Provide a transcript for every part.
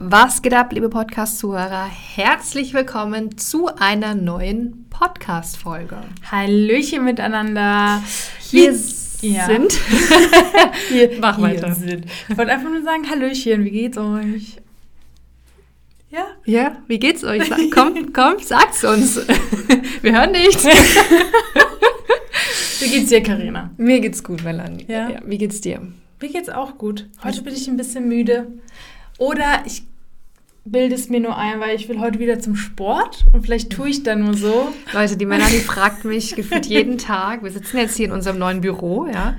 Was geht ab, liebe Podcast-Zuhörer? Herzlich willkommen zu einer neuen Podcast-Folge. Hallöchen miteinander. Hier ja. sind. hier, Mach weiter. Sind. Ich wollte einfach nur sagen, Hallöchen, wie geht's euch? Ja? Ja, wie geht's euch? Komm, komm, sag's uns. Wir hören nichts. wie geht's dir, Karina? Mir geht's gut, Melanie. Ja? ja? Wie geht's dir? Mir geht's auch gut. Heute bin ich ein bisschen müde. Oder ich bilde es mir nur ein, weil ich will heute wieder zum Sport und vielleicht tue ich dann nur so. Leute, die die fragt mich gefühlt jeden Tag. Wir sitzen jetzt hier in unserem neuen Büro, ja.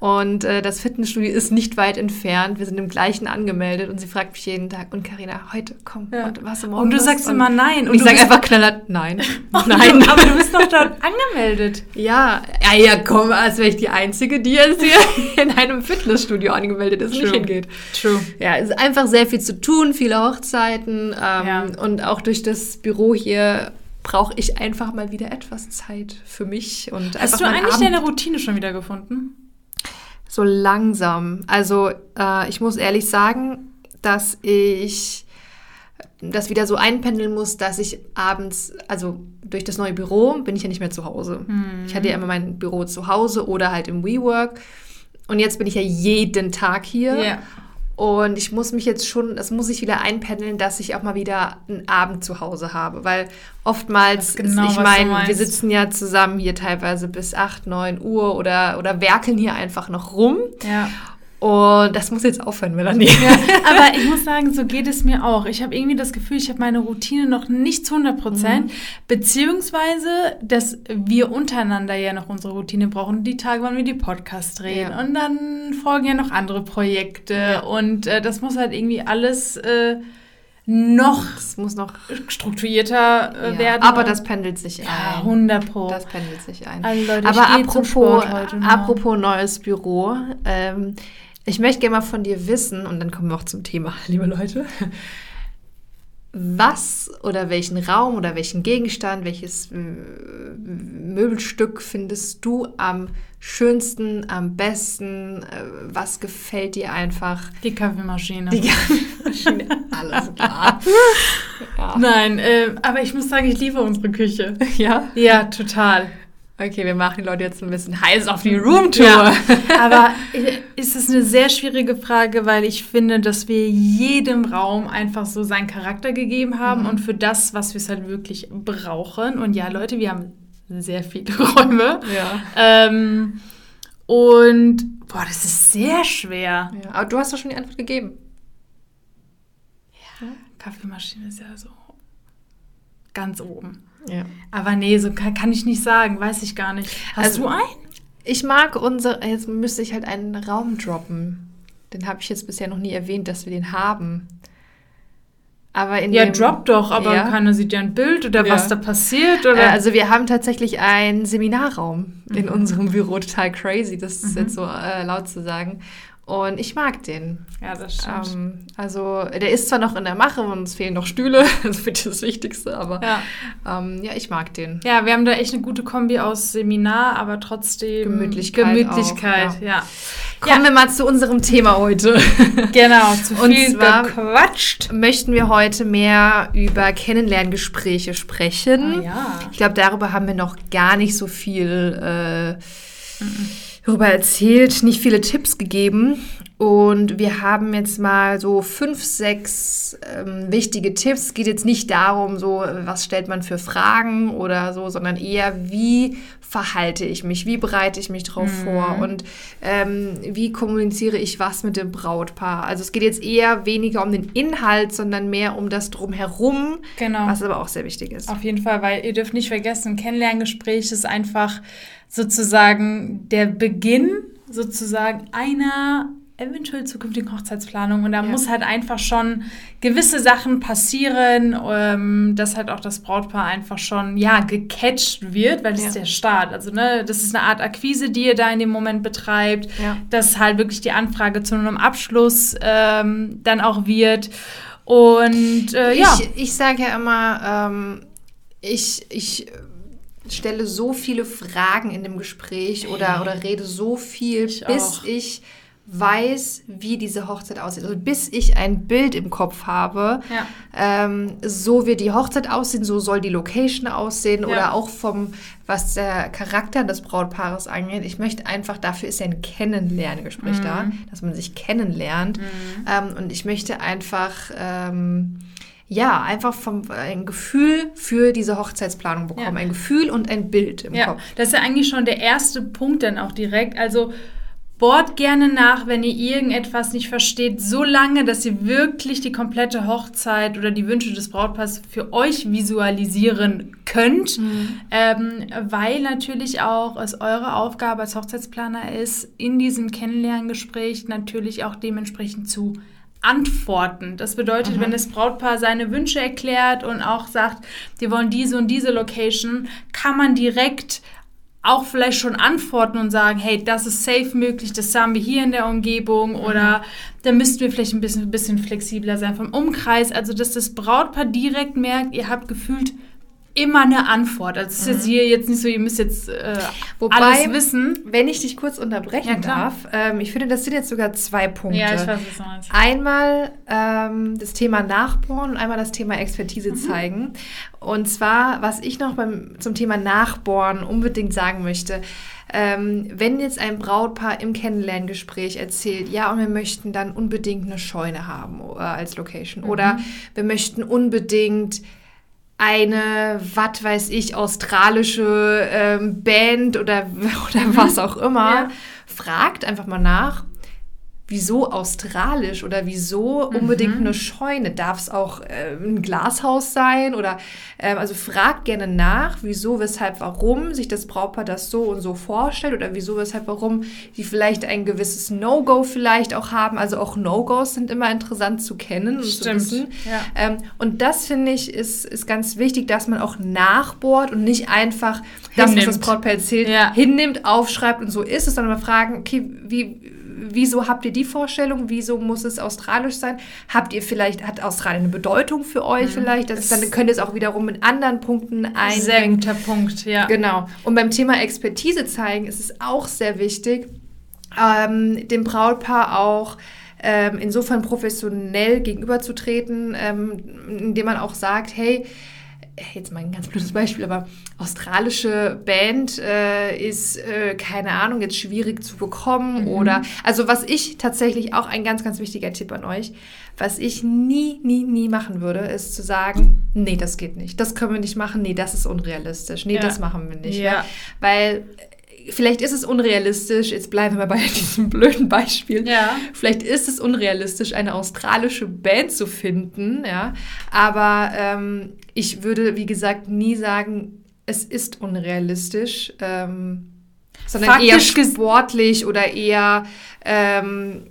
Und äh, das Fitnessstudio ist nicht weit entfernt. Wir sind im gleichen angemeldet und sie fragt mich jeden Tag, und Karina, heute komm, ja. und was morgen? Und du sagst und, immer nein. Und, ich sage einfach knaller, nein. Oh, nein. Du, aber du bist doch dort angemeldet. Ja, ja, ja, komm, als wäre ich die Einzige, die jetzt hier in einem Fitnessstudio angemeldet ist und nicht hingeht. True. Ja, es ist einfach sehr viel zu tun, viele Hochzeiten ähm, ja. und auch durch das Büro hier brauche ich einfach mal wieder etwas Zeit für mich. Und Hast du eigentlich Abend deine Routine schon wieder gefunden? So langsam. Also äh, ich muss ehrlich sagen, dass ich das wieder so einpendeln muss, dass ich abends, also durch das neue Büro bin ich ja nicht mehr zu Hause. Mhm. Ich hatte ja immer mein Büro zu Hause oder halt im WeWork. Und jetzt bin ich ja jeden Tag hier. Yeah. Und ich muss mich jetzt schon, das muss ich wieder einpendeln, dass ich auch mal wieder einen Abend zu Hause habe. Weil oftmals, genau, ich meine, wir sitzen ja zusammen hier teilweise bis 8, 9 Uhr oder, oder werkeln hier einfach noch rum. Ja. Und das muss jetzt aufhören, Melanie. Ja, aber ich muss sagen, so geht es mir auch. Ich habe irgendwie das Gefühl, ich habe meine Routine noch nicht zu 100 Prozent. Mhm. Beziehungsweise, dass wir untereinander ja noch unsere Routine brauchen. Die Tage, wann wir die Podcasts drehen. Ja. Und dann folgen ja noch andere Projekte. Ja. Und äh, das muss halt irgendwie alles äh, noch, es muss noch strukturierter äh, ja, werden. Aber das pendelt sich ja, ein. 100 Pro. Das pendelt sich ein. Also Leute, aber apropos, apropos neues Büro. Ähm, ich möchte gerne mal von dir wissen, und dann kommen wir auch zum Thema, liebe Leute. Was oder welchen Raum oder welchen Gegenstand, welches Möbelstück findest du am schönsten, am besten? Äh, was gefällt dir einfach? Die Kaffeemaschine. Die Kaffeemaschine, alles klar. ja. Nein, äh, aber ich muss sagen, ich liebe unsere Küche. Ja? Ja, total. Okay, wir machen die Leute jetzt ein bisschen heiß auf die Roomtour. Ja, aber ist es eine sehr schwierige Frage, weil ich finde, dass wir jedem Raum einfach so seinen Charakter gegeben haben mhm. und für das, was wir es halt wirklich brauchen. Und ja, Leute, wir haben sehr viele Räume. Ja. Ähm, und boah, das ist sehr schwer. Ja, aber du hast doch schon die Antwort gegeben. Ja, Kaffeemaschine ist ja so ganz oben. Ja. Aber nee, so kann, kann, ich nicht sagen, weiß ich gar nicht. Hast also, du einen? Ich mag unsere, jetzt müsste ich halt einen Raum droppen. Den habe ich jetzt bisher noch nie erwähnt, dass wir den haben. Aber in ja, dem, drop doch, aber ja. keiner sieht ja ein Bild oder ja. was da passiert. Oder? Äh, also wir haben tatsächlich einen Seminarraum mhm. in unserem Büro, total crazy, das ist mhm. jetzt so äh, laut zu sagen. Und ich mag den. Ja, das stimmt. Ähm, also, der ist zwar noch in der Mache und es fehlen noch Stühle, das wird das Wichtigste, aber ja. Ähm, ja, ich mag den. Ja, wir haben da echt eine gute Kombi aus Seminar, aber trotzdem Gemütlichkeit. Gemütlichkeit, auch, ja. ja. Kommen wir mal zu unserem Thema heute. Genau, zu viel und zwar gequatscht. Möchten wir heute mehr über Kennenlerngespräche sprechen. Ah, ja. Ich glaube, darüber haben wir noch gar nicht so viel. Äh, mhm darüber erzählt, nicht viele Tipps gegeben. Und wir haben jetzt mal so fünf, sechs ähm, wichtige Tipps. Es geht jetzt nicht darum, so, was stellt man für Fragen oder so, sondern eher, wie verhalte ich mich, wie bereite ich mich drauf mhm. vor und ähm, wie kommuniziere ich was mit dem Brautpaar. Also es geht jetzt eher weniger um den Inhalt, sondern mehr um das Drumherum, genau. was aber auch sehr wichtig ist. Auf jeden Fall, weil ihr dürft nicht vergessen, ein Kennenlerngespräch ist einfach sozusagen der Beginn sozusagen einer eventuell zukünftigen Hochzeitsplanung. Und da ja. muss halt einfach schon gewisse Sachen passieren, ähm, dass halt auch das Brautpaar einfach schon, ja, gecatcht wird, weil das ja. ist der Start. Also, ne, das ist eine Art Akquise, die ihr da in dem Moment betreibt, ja. dass halt wirklich die Anfrage zu einem Abschluss ähm, dann auch wird. Und äh, ich, ja. Ich sage ja immer, ähm, ich, ich stelle so viele Fragen in dem Gespräch oder, oder rede so viel, ich bis auch. ich weiß, wie diese Hochzeit aussieht. Also bis ich ein Bild im Kopf habe, ja. ähm, so wird die Hochzeit aussehen, so soll die Location aussehen ja. oder auch vom, was der Charakter des Brautpaares angeht. Ich möchte einfach, dafür ist ja ein Kennenlerngespräch mhm. da, dass man sich kennenlernt. Mhm. Ähm, und ich möchte einfach... Ähm, ja, einfach vom, ein Gefühl für diese Hochzeitsplanung bekommen. Ja. Ein Gefühl und ein Bild im ja, Kopf. Das ist ja eigentlich schon der erste Punkt dann auch direkt. Also Bohrt gerne nach, wenn ihr irgendetwas nicht versteht, so lange, dass ihr wirklich die komplette Hochzeit oder die Wünsche des Brautpaars für euch visualisieren könnt, mhm. ähm, weil natürlich auch es eure Aufgabe als Hochzeitsplaner ist, in diesem Kennenlerngespräch natürlich auch dementsprechend zu antworten. Das bedeutet, mhm. wenn das Brautpaar seine Wünsche erklärt und auch sagt, wir wollen diese und diese Location, kann man direkt auch vielleicht schon antworten und sagen, hey, das ist safe möglich, das haben wir hier in der Umgebung mhm. oder da müssten wir vielleicht ein bisschen, ein bisschen flexibler sein vom Umkreis. Also, dass das Brautpaar direkt merkt, ihr habt gefühlt immer eine Antwort. Also es ist jetzt mhm. hier jetzt nicht so, ihr müsst jetzt äh, Wobei, alles wissen. Wenn ich dich kurz unterbrechen ja, darf, ähm, ich finde, das sind jetzt sogar zwei Punkte. Ja, ich weiß, was du meinst. Einmal ähm, das Thema Nachbohren und einmal das Thema Expertise mhm. zeigen. Und zwar, was ich noch beim, zum Thema Nachbohren unbedingt sagen möchte, ähm, wenn jetzt ein Brautpaar im Kennenlerngespräch erzählt, ja, und wir möchten dann unbedingt eine Scheune haben äh, als Location mhm. oder wir möchten unbedingt eine, was weiß ich, australische ähm, Band oder, oder was auch immer, ja. fragt einfach mal nach, wieso australisch oder wieso unbedingt mhm. eine Scheune? Darf es auch äh, ein Glashaus sein? Oder äh, also fragt gerne nach, wieso, weshalb, warum sich das Brautpaar das so und so vorstellt oder wieso, weshalb, warum die vielleicht ein gewisses No-Go vielleicht auch haben. Also auch No-Gos sind immer interessant zu kennen und Stimmt. zu wissen. Ja. Ähm, und das finde ich ist, ist ganz wichtig, dass man auch nachbohrt und nicht einfach das, was das Brautpaar erzählt, ja. hinnimmt, aufschreibt und so ist es, sondern mal fragen, okay, wie wieso habt ihr die Vorstellung? Wieso muss es australisch sein? Habt ihr vielleicht, hat Australien eine Bedeutung für euch mhm. vielleicht? Das dann könnt ihr es auch wiederum mit anderen Punkten einbringen. Sehr guter Punkt, ja. Genau. Und beim Thema Expertise zeigen ist es auch sehr wichtig, ähm, dem Brautpaar auch ähm, insofern professionell gegenüberzutreten, ähm, indem man auch sagt, hey, jetzt mal ein ganz blödes Beispiel, aber australische Band äh, ist, äh, keine Ahnung, jetzt schwierig zu bekommen mhm. oder, also was ich tatsächlich auch ein ganz, ganz wichtiger Tipp an euch, was ich nie, nie, nie machen würde, ist zu sagen, nee, das geht nicht, das können wir nicht machen, nee, das ist unrealistisch, nee, ja. das machen wir nicht. Ja. Weil vielleicht ist es unrealistisch, jetzt bleiben wir bei diesem blöden Beispiel. Ja. Vielleicht ist es unrealistisch, eine australische Band zu finden, ja. Aber ähm, ich würde, wie gesagt, nie sagen, es ist unrealistisch, ähm, sondern Faktisch eher sportlich oder eher ähm,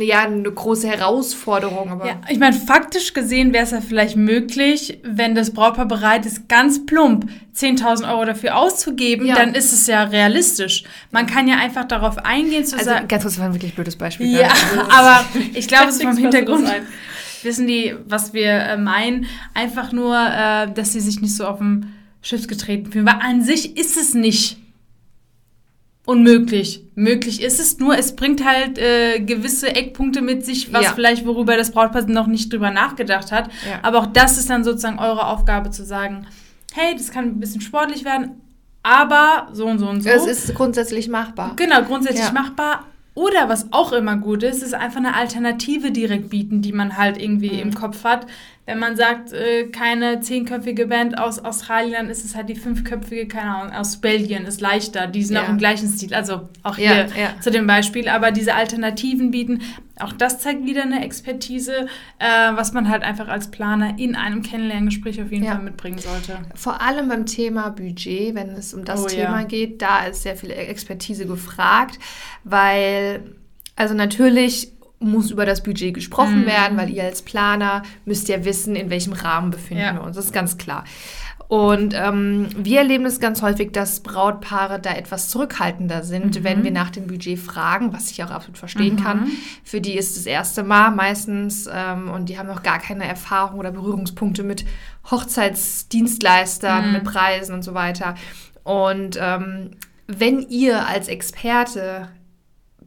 ja, eine große Herausforderung. Aber ja, ich meine, faktisch gesehen wäre es ja vielleicht möglich, wenn das Brautpaar bereit ist, ganz plump 10.000 Euro dafür auszugeben, ja. dann ist es ja realistisch. Man kann ja einfach darauf eingehen, zu also, sagen... Ganz kurz, das war ein wirklich blödes Beispiel. Ja, aber ich glaube, es ist vom Hintergrund... Wissen die, was wir äh, meinen? Einfach nur, äh, dass sie sich nicht so auf dem Schiff getreten fühlen. Weil an sich ist es nicht unmöglich. Möglich ist es, nur es bringt halt äh, gewisse Eckpunkte mit sich, was ja. vielleicht, worüber das Brautpaar noch nicht drüber nachgedacht hat. Ja. Aber auch das ist dann sozusagen eure Aufgabe zu sagen, hey, das kann ein bisschen sportlich werden, aber so und so und so. Es ist grundsätzlich machbar. Genau, grundsätzlich ja. machbar. Oder was auch immer gut ist, ist einfach eine Alternative direkt bieten, die man halt irgendwie mhm. im Kopf hat. Wenn man sagt, äh, keine zehnköpfige Band aus Australien, ist es halt die fünfköpfige, keine Ahnung, aus Belgien, ist leichter. Die sind ja. auch im gleichen Stil. Also auch hier ja, ja. zu dem Beispiel. Aber diese Alternativen bieten, auch das zeigt wieder eine Expertise, äh, was man halt einfach als Planer in einem Kennenlerngespräch auf jeden Fall mitbringen sollte. Vor allem beim Thema Budget, wenn es um das oh, Thema geht, da ist sehr viel Expertise gefragt, weil, also natürlich muss über das Budget gesprochen mhm. werden, weil ihr als Planer müsst ja wissen, in welchem Rahmen befinden ja. wir uns. Das ist ganz klar. Und ähm, wir erleben es ganz häufig, dass Brautpaare da etwas zurückhaltender sind, mhm. wenn wir nach dem Budget fragen, was ich auch absolut verstehen mhm. kann. Für die ist das erste Mal meistens ähm, und die haben noch gar keine Erfahrung oder Berührungspunkte mit Hochzeitsdienstleistern, mhm. mit Preisen und so weiter. Und ähm, wenn ihr als Experte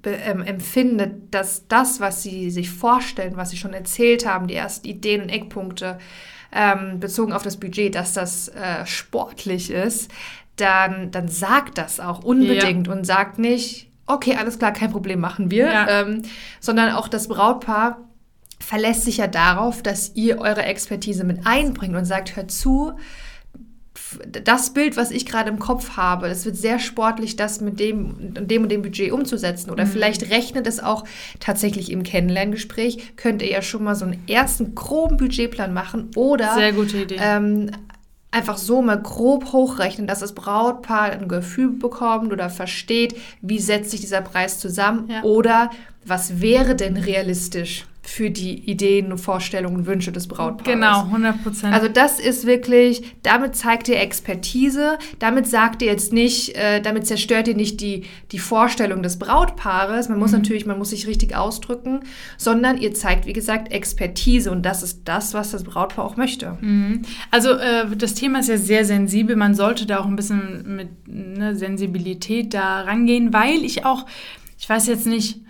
ähm, empfindet, dass das, was sie sich vorstellen, was sie schon erzählt haben, die ersten Ideen und Eckpunkte ähm, bezogen auf das Budget, dass das äh, sportlich ist, dann, dann sagt das auch unbedingt ja. und sagt nicht, okay, alles klar, kein Problem, machen wir, ja. ähm, sondern auch das Brautpaar verlässt sich ja darauf, dass ihr eure Expertise mit einbringt und sagt, hört zu, das Bild, was ich gerade im Kopf habe, es wird sehr sportlich, das mit dem, dem und dem Budget umzusetzen. Oder mhm. vielleicht rechnet es auch tatsächlich im Kennenlerngespräch, könnt ihr ja schon mal so einen ersten groben Budgetplan machen oder sehr gute Idee. Ähm, einfach so mal grob hochrechnen, dass das Brautpaar ein Gefühl bekommt oder versteht, wie setzt sich dieser Preis zusammen ja. oder was wäre denn realistisch für die Ideen, Vorstellungen, Wünsche des Brautpaares. Genau, 100 Prozent. Also das ist wirklich, damit zeigt ihr Expertise, damit sagt ihr jetzt nicht, äh, damit zerstört ihr nicht die, die Vorstellung des Brautpaares, man muss mhm. natürlich, man muss sich richtig ausdrücken, sondern ihr zeigt, wie gesagt, Expertise und das ist das, was das Brautpaar auch möchte. Mhm. Also äh, das Thema ist ja sehr sensibel, man sollte da auch ein bisschen mit ne, Sensibilität da rangehen, weil ich auch, ich weiß jetzt nicht,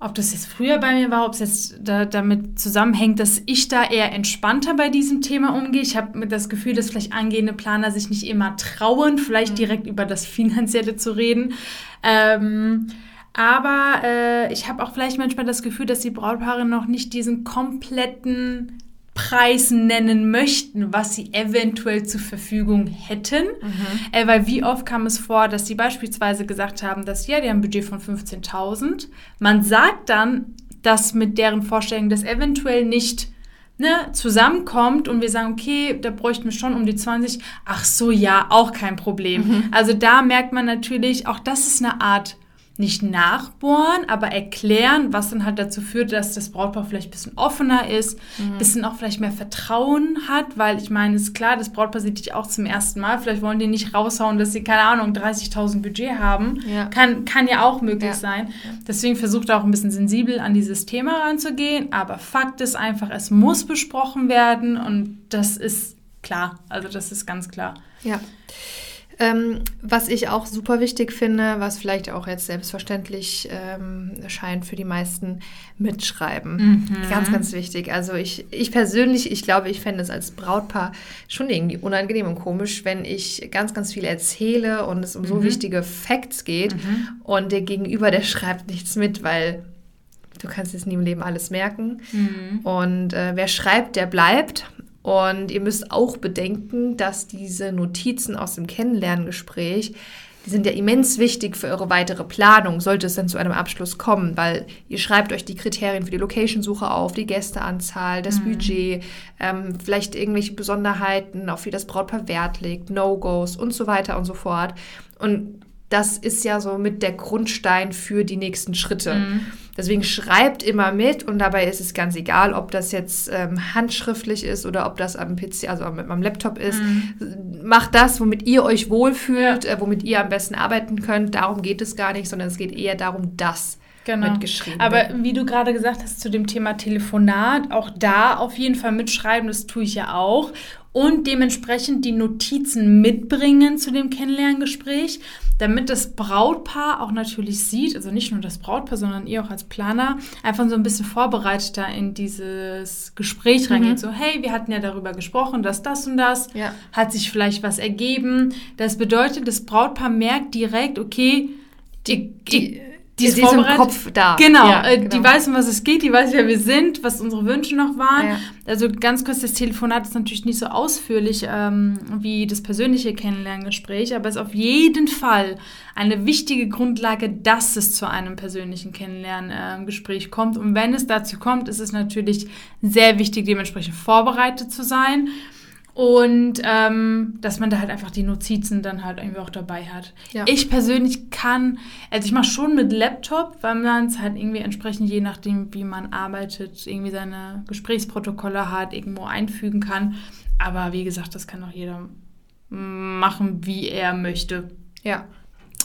ob das jetzt früher bei mir war, ob es jetzt da, damit zusammenhängt, dass ich da eher entspannter bei diesem Thema umgehe. Ich habe das Gefühl, dass vielleicht angehende Planer sich nicht immer trauen, vielleicht mhm. direkt über das Finanzielle zu reden. Ähm, aber äh, ich habe auch vielleicht manchmal das Gefühl, dass die Brautpaare noch nicht diesen kompletten Preis nennen möchten, was sie eventuell zur Verfügung hätten. Mhm. Äh, weil wie oft kam es vor, dass sie beispielsweise gesagt haben, dass ja, die haben ein Budget von 15.000. Man sagt dann, dass mit deren Vorstellung das eventuell nicht ne, zusammenkommt und wir sagen, okay, da bräuchten wir schon um die 20. Ach so, ja, auch kein Problem. Mhm. Also da merkt man natürlich, auch das ist eine Art nicht nachbohren, aber erklären, was dann halt dazu führt, dass das Brautpaar vielleicht ein bisschen offener ist, ein mhm. bisschen auch vielleicht mehr Vertrauen hat, weil ich meine, es ist klar, das Brautpaar sieht dich auch zum ersten Mal, vielleicht wollen die nicht raushauen, dass sie, keine Ahnung, 30.000 Budget haben. Ja. Kann, kann ja auch möglich ja. sein. Deswegen versucht er auch ein bisschen sensibel an dieses Thema ranzugehen, aber Fakt ist einfach, es muss besprochen werden und das ist klar, also das ist ganz klar. Ja. Ähm, was ich auch super wichtig finde, was vielleicht auch jetzt selbstverständlich ähm, scheint für die meisten, mitschreiben. Mhm. Ganz, ganz wichtig. Also ich, ich persönlich, ich glaube, ich fände es als Brautpaar schon irgendwie unangenehm und komisch, wenn ich ganz, ganz viel erzähle und es um mhm. so wichtige Facts geht mhm. und der Gegenüber, der schreibt nichts mit, weil du kannst es nie im Leben alles merken. Mhm. Und äh, wer schreibt, der bleibt. Und ihr müsst auch bedenken, dass diese Notizen aus dem Kennenlerngespräch, die sind ja immens wichtig für eure weitere Planung, sollte es dann zu einem Abschluss kommen, weil ihr schreibt euch die Kriterien für die Location-Suche auf, die Gästeanzahl, das mhm. Budget, ähm, vielleicht irgendwelche Besonderheiten, auf die das Brautpaar Wert legt, No-Gos und so weiter und so fort. Und das ist ja so mit der Grundstein für die nächsten Schritte. Mhm. Deswegen schreibt immer mit und dabei ist es ganz egal, ob das jetzt ähm, handschriftlich ist oder ob das am PC, also mit meinem Laptop ist. Mhm. Macht das, womit ihr euch wohlfühlt, ja. äh, womit ihr am besten arbeiten könnt. Darum geht es gar nicht, sondern es geht eher darum, dass genau. mitgeschrieben Aber wie du gerade gesagt hast zu dem Thema Telefonat, auch da auf jeden Fall mitschreiben, das tue ich ja auch. Und dementsprechend die Notizen mitbringen zu dem Kennenlerngespräch damit das Brautpaar auch natürlich sieht, also nicht nur das Brautpaar, sondern ihr auch als Planer, einfach so ein bisschen vorbereiteter in dieses Gespräch mhm. reingeht. So, hey, wir hatten ja darüber gesprochen, dass das und das, ja. hat sich vielleicht was ergeben. Das bedeutet, das Brautpaar merkt direkt, okay, die, die, die ist, die ist im Kopf da. Genau, ja, äh, genau, die weiß, um was es geht, die weiß, wer wir sind, was unsere Wünsche noch waren. Ja. Also ganz kurz, das Telefonat ist natürlich nicht so ausführlich ähm, wie das persönliche Kennenlerngespräch, aber es ist auf jeden Fall eine wichtige Grundlage, dass es zu einem persönlichen Kennenlerngespräch äh, kommt. Und wenn es dazu kommt, ist es natürlich sehr wichtig, dementsprechend vorbereitet zu sein. Und ähm, dass man da halt einfach die Notizen dann halt irgendwie auch dabei hat. Ja. Ich persönlich kann, also ich mache schon mit Laptop, weil man es halt irgendwie entsprechend, je nachdem, wie man arbeitet, irgendwie seine Gesprächsprotokolle hat, irgendwo einfügen kann. Aber wie gesagt, das kann auch jeder machen, wie er möchte. Ja.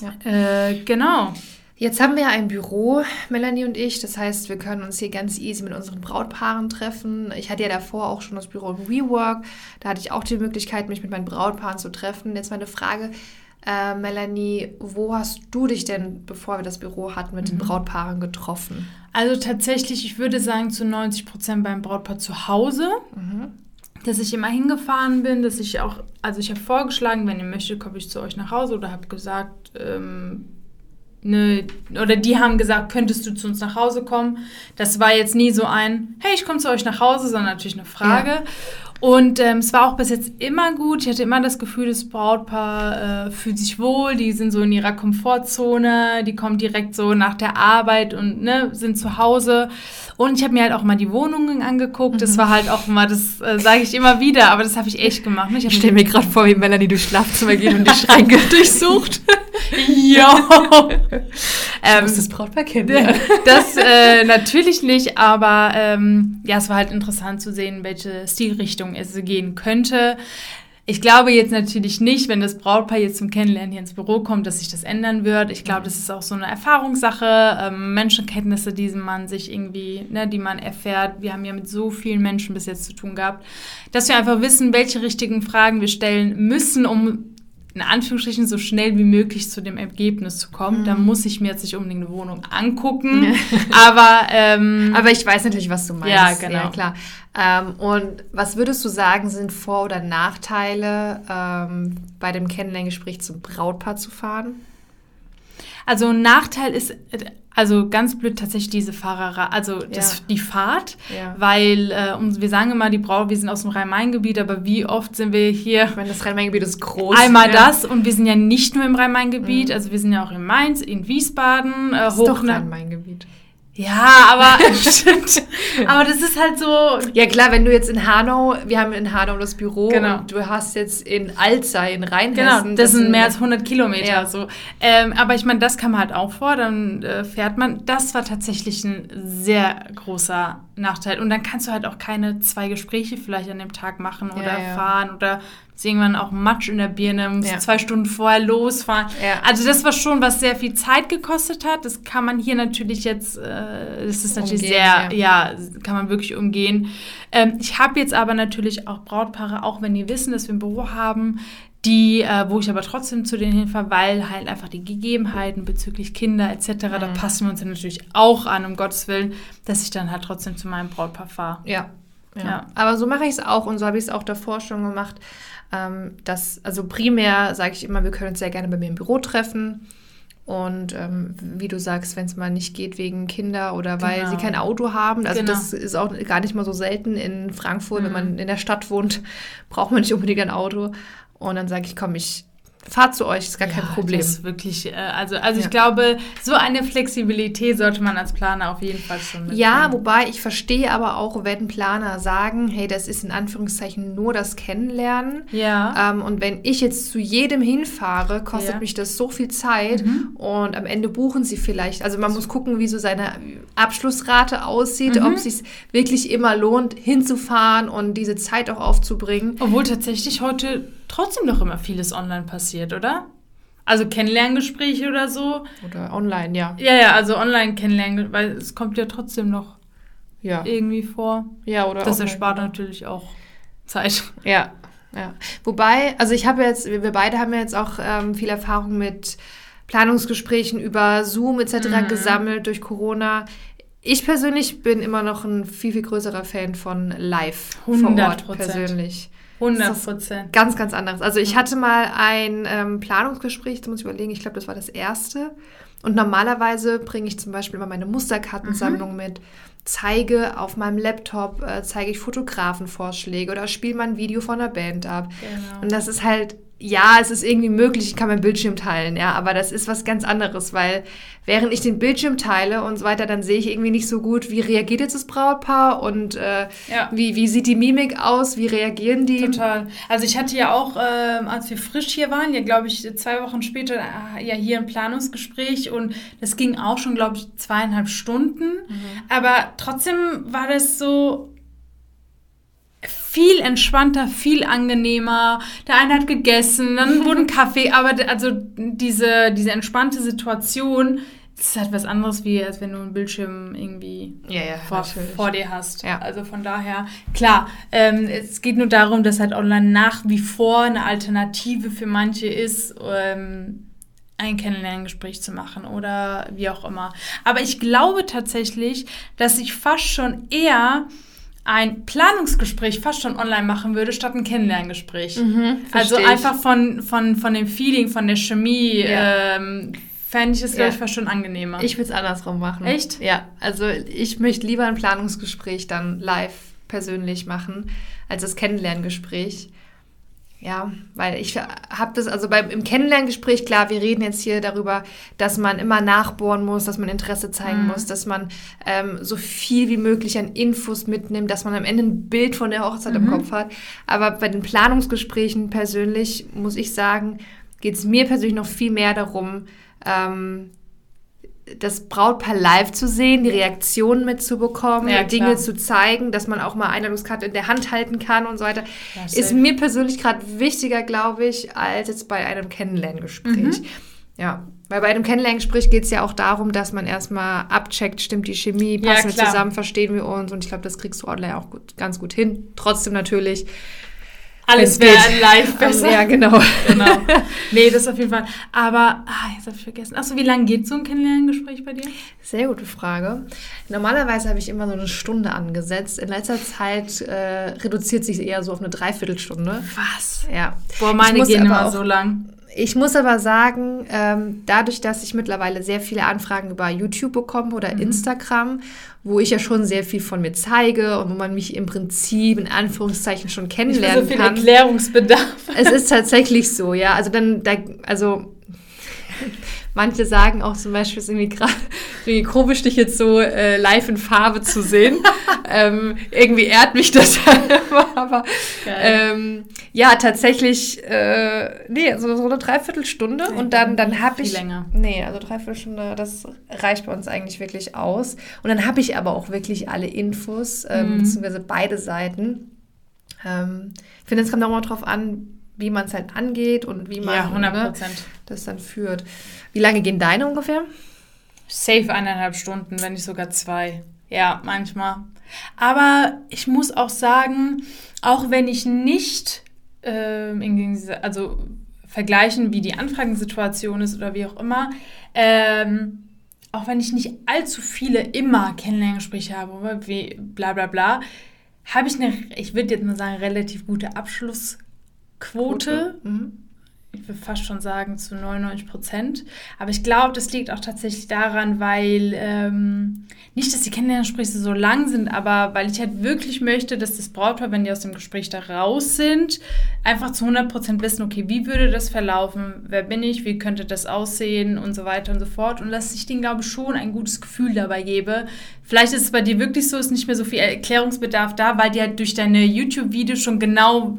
ja. Äh, genau. Jetzt haben wir ein Büro, Melanie und ich. Das heißt, wir können uns hier ganz easy mit unseren Brautpaaren treffen. Ich hatte ja davor auch schon das Büro im WeWork. Da hatte ich auch die Möglichkeit, mich mit meinen Brautpaaren zu treffen. Jetzt meine Frage, Äh, Melanie, wo hast du dich denn, bevor wir das Büro hatten, mit mhm. den Brautpaaren getroffen? Also tatsächlich, ich würde sagen, zu 90 Prozent beim Brautpaar zu Hause. Mhm. Dass ich immer hingefahren bin, dass ich auch, also ich habe vorgeschlagen, wenn ihr möchtet, komme ich zu euch nach Hause oder habe gesagt, ähm, ne, oder die haben gesagt, könntest du zu uns nach Hause kommen. Das war jetzt nie so ein, hey, ich komme zu euch nach Hause, sondern natürlich eine Frage. Ja. Und ähm, es war auch bis jetzt immer gut. Ich hatte immer das Gefühl, das Brautpaar äh, fühlt sich wohl, die sind so in ihrer Komfortzone, die kommen direkt so nach der Arbeit und ne, sind zu Hause. Und ich habe mir halt auch mal die Wohnungen angeguckt. Das mhm. war halt auch immer, das äh, sage ich immer wieder, aber das habe ich echt gemacht. Ne? Ich, ich stelle mir gerade vor, wie Melanie durchs Schlafzimmer geht und die Schränke durchsucht. ja. ähm, das Brautpaar kennen. das äh, natürlich nicht, aber ähm, ja, es war halt interessant zu sehen, welche Stilrichtung es gehen könnte. Ich glaube jetzt natürlich nicht, wenn das Brautpaar jetzt zum Kennenlernen hier ins Büro kommt, dass sich das ändern wird. Ich glaube, das ist auch so eine Erfahrungssache, ähm, Menschenkenntnisse, die man sich irgendwie, ne, die man erfährt. Wir haben ja mit so vielen Menschen bis jetzt zu tun gehabt, dass wir einfach wissen, welche richtigen Fragen wir stellen müssen, um in Anführungsstrichen so schnell wie möglich zu dem Ergebnis zu kommen. Mhm. Da muss ich mir jetzt nicht unbedingt eine Wohnung angucken. aber, ähm, aber ich weiß natürlich, was du meinst. Ja, genau. Ja, klar. Ähm, und was würdest du sagen, sind Vor- oder Nachteile ähm, bei dem Kennenlerngespräch zum Brautpaar zu fahren? Also ein Nachteil ist, also ganz blöd tatsächlich diese Fahrerei, also das, ja. die Fahrt, ja. weil äh, wir sagen immer, die Braut, wir sind aus dem Rhein-Main-Gebiet, aber wie oft sind wir hier? Ich meine, das Rhein-Main-Gebiet ist groß. Einmal ja. das und wir sind ja nicht nur im Rhein-Main-Gebiet, mhm. also wir sind ja auch in Mainz, in Wiesbaden, äh, das ist doch Rhein-Main-Gebiet. Ja, aber stimmt. Aber das ist halt so. Ja klar, wenn du jetzt in Hanau, wir haben in Hanau das Büro genau. und du hast jetzt in Alzey in Rheinhessen. Genau, das, das sind mehr als 100 Kilometer. Ja. So. Ähm, aber ich meine, das kann man halt auch vor, dann äh, fährt man. Das war tatsächlich ein sehr großer Nachteil. Und dann kannst du halt auch keine zwei Gespräche vielleicht an dem Tag machen oder ja, ja. fahren oder ist irgendwann auch Matsch in der Birne, muss ja. zwei Stunden vorher losfahren. Ja. Also das war schon, was sehr viel Zeit gekostet hat. Das kann man hier natürlich jetzt, äh, das ist natürlich umgehen, sehr, ja. ja. kann man wirklich umgehen. Ähm, ich habe jetzt aber natürlich auch Brautpaare, auch wenn die wissen, dass wir ein Büro haben, die, äh, wo ich aber trotzdem zu denen hinfahre, weil halt einfach die Gegebenheiten bezüglich Kinder etc., mhm. da passen wir uns ja natürlich auch an, um Gottes Willen, dass ich dann halt trotzdem zu meinem Brautpaar fahre. Ja. Ja. ja. Aber so mache ich es auch und so habe ich es auch davor schon gemacht. Ähm, dass, also primär sage ich immer, wir können uns sehr gerne bei mir im Büro treffen. Und ähm, wie du sagst, wenn es mal nicht geht wegen Kinder oder weil genau. sie kein Auto haben, also genau. das ist auch gar nicht mal so selten in Frankfurt, mhm. wenn man in der Stadt wohnt, braucht man nicht unbedingt ein Auto. Und dann sage ich, komm, ich Fahrt zu euch, ist gar ja, kein Problem. Das ist wirklich, äh, also, also ja. ich glaube, so eine Flexibilität sollte man als Planer auf jeden Fall schon mitnehmen. Ja, wobei ich verstehe aber auch, wenn Planer sagen, hey, das ist in Anführungszeichen nur das Kennenlernen. Ja. Ähm, und wenn ich jetzt zu jedem hinfahre, kostet ja. mich das so viel Zeit mhm. und am Ende buchen sie vielleicht. Also man muss gucken, wie so seine Abschlussrate aussieht, mhm. ob es sich wirklich immer lohnt, hinzufahren und diese Zeit auch aufzubringen. Obwohl tatsächlich heute trotzdem noch immer vieles online passiert, oder? Also Kennenlerngespräche oder so. Oder online, ja. Ja, ja, also online kennenlernen, weil es kommt ja trotzdem noch ja. irgendwie vor. Ja, oder Das erspart natürlich auch Zeit. Ja, ja. Wobei, also ich habe jetzt, wir beide haben ja jetzt auch ähm, viel Erfahrung mit Planungsgesprächen über Zoom etc. Mhm. gesammelt durch Corona. Ich persönlich bin immer noch ein viel, viel größerer Fan von live 100%. vor Ort persönlich. 100 Prozent. Ganz, ganz anderes. Also ich hatte mal ein ähm, Planungsgespräch, da muss ich überlegen, ich glaube, das war das erste. Und normalerweise bringe ich zum Beispiel immer meine Musterkartensammlung mhm. mit, zeige auf meinem Laptop, äh, zeige ich Fotografenvorschläge oder spiele mal ein Video von einer Band ab. Genau. Und das ist halt ja, es ist irgendwie möglich, ich kann meinen Bildschirm teilen, ja, aber das ist was ganz anderes, weil während ich den Bildschirm teile und so weiter, dann sehe ich irgendwie nicht so gut, wie reagiert jetzt das Brautpaar und äh, ja. wie, wie sieht die Mimik aus, wie reagieren die. Total. Also ich hatte ja auch, äh, als wir frisch hier waren, ja glaube ich zwei Wochen später äh, ja hier ein Planungsgespräch und das ging auch schon, glaube ich, zweieinhalb Stunden, mhm. aber trotzdem war das so viel entspannter, viel angenehmer. Der eine hat gegessen, dann wurde ein Kaffee, aber also diese, diese entspannte Situation ist halt was anderes, wie als wenn du einen Bildschirm irgendwie ja, ja, vor, vor, dir hast. Ja. Also von daher, klar, ähm, es geht nur darum, dass halt online nach wie vor eine Alternative für manche ist, ähm, ein Kennenlerngespräch zu machen oder wie auch immer. Aber ich glaube tatsächlich, dass ich fast schon eher ein Planungsgespräch fast schon online machen würde, statt ein Kennenlerngespräch. Mhm, also einfach von, von, von dem Feeling, von der Chemie, ja. ähm, fände ich es, glaube ich, fast schon angenehmer. Ich würde es andersrum machen. Echt? Ja, also ich möchte lieber ein Planungsgespräch dann live persönlich machen, als das Kennenlerngespräch. Ja, weil ich habe das, also beim, im Kennenlerngespräch, klar, wir reden jetzt hier darüber, dass man immer nachbohren muss, dass man Interesse zeigen mhm. muss, dass man ähm, so viel wie möglich an Infos mitnimmt, dass man am Ende ein Bild von der Hochzeit mhm. im Kopf hat. Aber bei den Planungsgesprächen persönlich, muss ich sagen, geht es mir persönlich noch viel mehr darum, ähm, das Brautpaar live zu sehen, die Reaktionen mitzubekommen, ja, Dinge zu zeigen, dass man auch mal Einladungskarte in der Hand halten kann und so weiter, ja, ist mir persönlich gerade wichtiger, glaube ich, als jetzt bei einem Kennenlerngespräch. Mhm. Ja, weil bei einem Kennenlerngespräch geht es ja auch darum, dass man erstmal abcheckt, stimmt die Chemie, passen ja, wir zusammen, verstehen wir uns und ich glaube, das kriegst du online auch gut, ganz gut hin. Trotzdem natürlich alles wäre live besser. Ja, genau. genau. Nee, das auf jeden Fall. Aber, ah, jetzt habe ich vergessen. Achso, wie lange geht so ein Kennenlerngespräch bei dir? Sehr gute Frage. Normalerweise habe ich immer so eine Stunde angesetzt. In letzter Zeit äh, reduziert sich eher so auf eine Dreiviertelstunde. Was? Ja. Boah, meine gehen immer so lang. Ich muss aber sagen, ähm, dadurch, dass ich mittlerweile sehr viele Anfragen über YouTube bekomme oder mhm. Instagram, wo ich ja schon sehr viel von mir zeige und wo man mich im Prinzip in Anführungszeichen schon kennenlernen ich so viel kann. Erklärungsbedarf. Es ist tatsächlich so, ja. Also dann, da, also Manche sagen auch zum Beispiel, es ist irgendwie gerade irgendwie komisch, dich jetzt so äh, live in Farbe zu sehen. ähm, irgendwie ehrt mich das immer, aber ähm, ja, tatsächlich, äh, nee, so, so eine Dreiviertelstunde nee, und dann, dann habe ich. länger. Nee, also Dreiviertelstunde, das reicht bei uns eigentlich wirklich aus. Und dann habe ich aber auch wirklich alle Infos, ähm, mhm. beziehungsweise beide Seiten. Ähm, ich finde, es kommt auch mal drauf an, wie man es halt angeht und wie man ja, ne, das dann führt. Wie lange gehen deine ungefähr? Safe eineinhalb Stunden, wenn nicht sogar zwei. Ja, manchmal. Aber ich muss auch sagen, auch wenn ich nicht, äh, also vergleichen, wie die Anfragensituation ist oder wie auch immer, ähm, auch wenn ich nicht allzu viele immer Kennenlerngespräche habe, wie bla bla bla, habe ich eine, ich würde jetzt mal sagen, relativ gute Abschluss Quote. Mhm. Ich würde fast schon sagen zu 99 Prozent. Aber ich glaube, das liegt auch tatsächlich daran, weil ähm, nicht, dass die Kennenlerngespräche so lang sind, aber weil ich halt wirklich möchte, dass das Brautpaar, wenn die aus dem Gespräch da raus sind, einfach zu 100 Prozent wissen, okay, wie würde das verlaufen? Wer bin ich? Wie könnte das aussehen? Und so weiter und so fort. Und dass ich denen, glaube ich, schon ein gutes Gefühl dabei gebe. Vielleicht ist es bei dir wirklich so, ist nicht mehr so viel Erklärungsbedarf da, weil die halt durch deine YouTube-Videos schon genau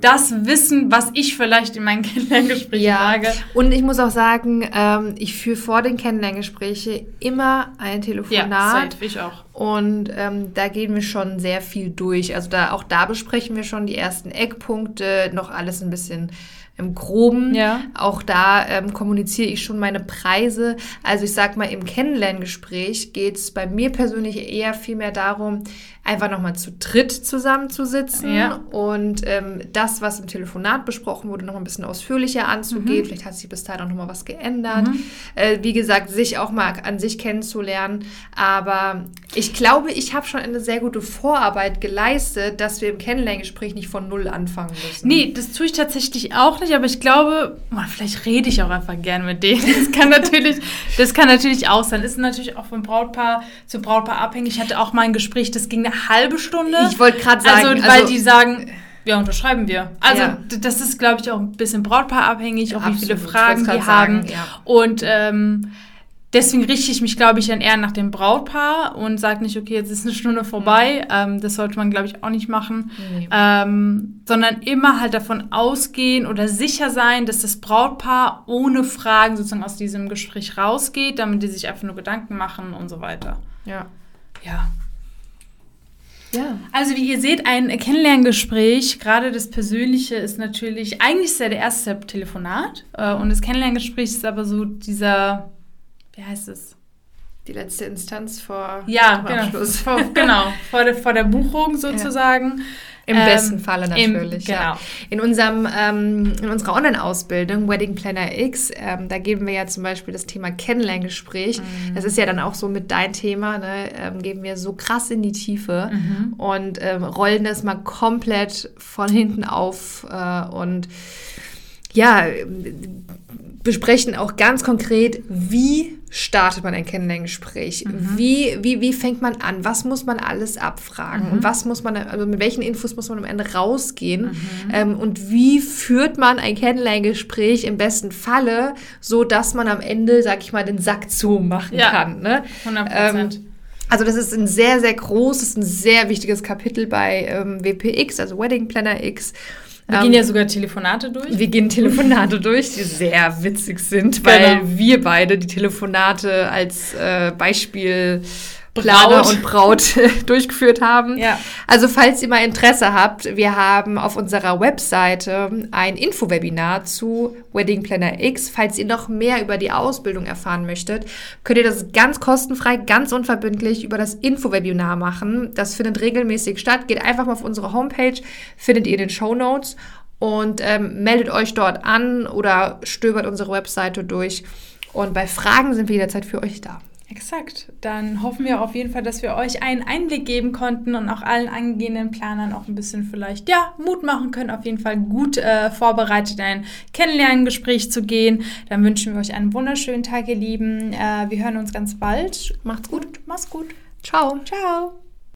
das Wissen, was ich vielleicht in meinen Kennenlerngesprächen ja. sage. Und ich muss auch sagen, ähm, ich führe vor den Kennenlerngesprächen immer ein Telefonat. Ja, safe, ich auch. Und ähm, da gehen wir schon sehr viel durch. Also da auch da besprechen wir schon die ersten Eckpunkte, noch alles ein bisschen im Groben. Ja. Auch da ähm, kommuniziere ich schon meine Preise. Also ich sag mal, im Kennenlerngespräch geht es bei mir persönlich eher viel mehr darum, einfach nochmal zu dritt zusammenzusitzen ja. und ähm, das, was im Telefonat besprochen wurde, noch ein bisschen ausführlicher anzugehen. Mhm. Vielleicht hat sich bis dahin auch nochmal was geändert. Mhm. Äh, wie gesagt, sich auch mal an sich kennenzulernen. Aber ich glaube, ich habe schon eine sehr gute Vorarbeit geleistet, dass wir im Kennenlerngespräch nicht von Null anfangen müssen. Nee, das tue ich tatsächlich auch nicht, aber ich glaube, oh, vielleicht rede ich auch einfach gern mit denen. Das kann natürlich, das kann natürlich auch sein. Ist natürlich auch von Brautpaar zu Brautpaar abhängig. Ich hatte auch mal ein Gespräch, das ging eine halbe Stunde. Ich wollte gerade sagen, also, weil also, die sagen, ja, unterschreiben wir. Also ja. das ist, glaube ich, auch ein bisschen brautpaarabhängig, auch Absolut. wie viele Fragen die haben. ja. Und ähm, deswegen richte ich mich, glaube ich, dann eher nach dem Brautpaar und sage nicht, okay, jetzt ist eine Stunde vorbei. Mhm. Ähm, das sollte man, glaube ich, auch nicht machen. Nee. Ähm, sondern immer halt davon ausgehen oder sicher sein, dass das Brautpaar ohne Fragen sozusagen aus diesem Gespräch rausgeht, damit die sich einfach nur Gedanken machen und so weiter. Ja. Ja. Ja. Also wie ihr seht, ein Kennenlerngespräch, gerade das Persönliche ist natürlich, eigentlich ist ja der erste Telefonat äh, und das Kennenlerngespräch ist aber so dieser, wie heißt es? die letzte Instanz vor ja, genau, Abschluss. Vor, genau, vor der, vor der Buchung sozusagen. Im ähm, besten Falle natürlich. Im, genau. Ja. In, unserem, ähm, in unserer Online-Ausbildung, Wedding Planner X, ähm, da geben wir ja zum Beispiel das Thema Kennenlerngespräch. Mhm. Das ist ja dann auch so mit dein Thema, ne? ähm, geben wir so krass in die Tiefe mhm. und ähm, rollen das mal komplett von hinten auf äh, und ja, besprechen auch ganz konkret, wie startet man ein Kennenlerngespräch? Mhm. Wie, wie, wie fängt man an? Was muss man alles abfragen? Mhm. Und was muss man, also mit welchen Infos muss man am Ende rausgehen? Mhm. Ähm, und wie führt man ein Kennenlerngespräch im besten Falle, so dass man am Ende, sag ich mal, den Sack zumachen ja. kann? Ne? 100 ähm, also das ist ein sehr, sehr großes, ein sehr wichtiges Kapitel bei ähm, WPX, also Wedding Planner X. Wir gehen ja ähm, sogar Telefonate durch. Wir gehen Telefonate durch, die sehr witzig sind, weil genau. wir beide die Telefonate als äh, Beispiel Planer und Braut durchgeführt haben. Ja. Also falls ihr mal Interesse habt, wir haben auf unserer Webseite ein Infowebinar zu Wedding Planner X. Falls ihr noch mehr über die Ausbildung erfahren möchtet, könnt ihr das ganz kostenfrei, ganz unverbindlich über das Infowebinar machen. Das findet regelmäßig statt. Geht einfach mal auf unsere Homepage, findet ihr in den Show Notes und ähm, meldet euch dort an oder stöbert unsere Webseite durch. Und bei Fragen sind wir jederzeit für euch da. Exakt. Dann hoffen wir auf jeden Fall, dass wir euch einen Einblick geben konnten und auch allen angehenden Planern auch ein bisschen vielleicht ja Mut machen können, auf jeden Fall gut äh, vorbereitet ein Kennenlerngespräch zu gehen. Dann wünschen wir euch einen wunderschönen Tag, ihr Lieben. Äh, wir hören uns ganz bald. Macht's gut. Mach's gut. Ciao. Ciao.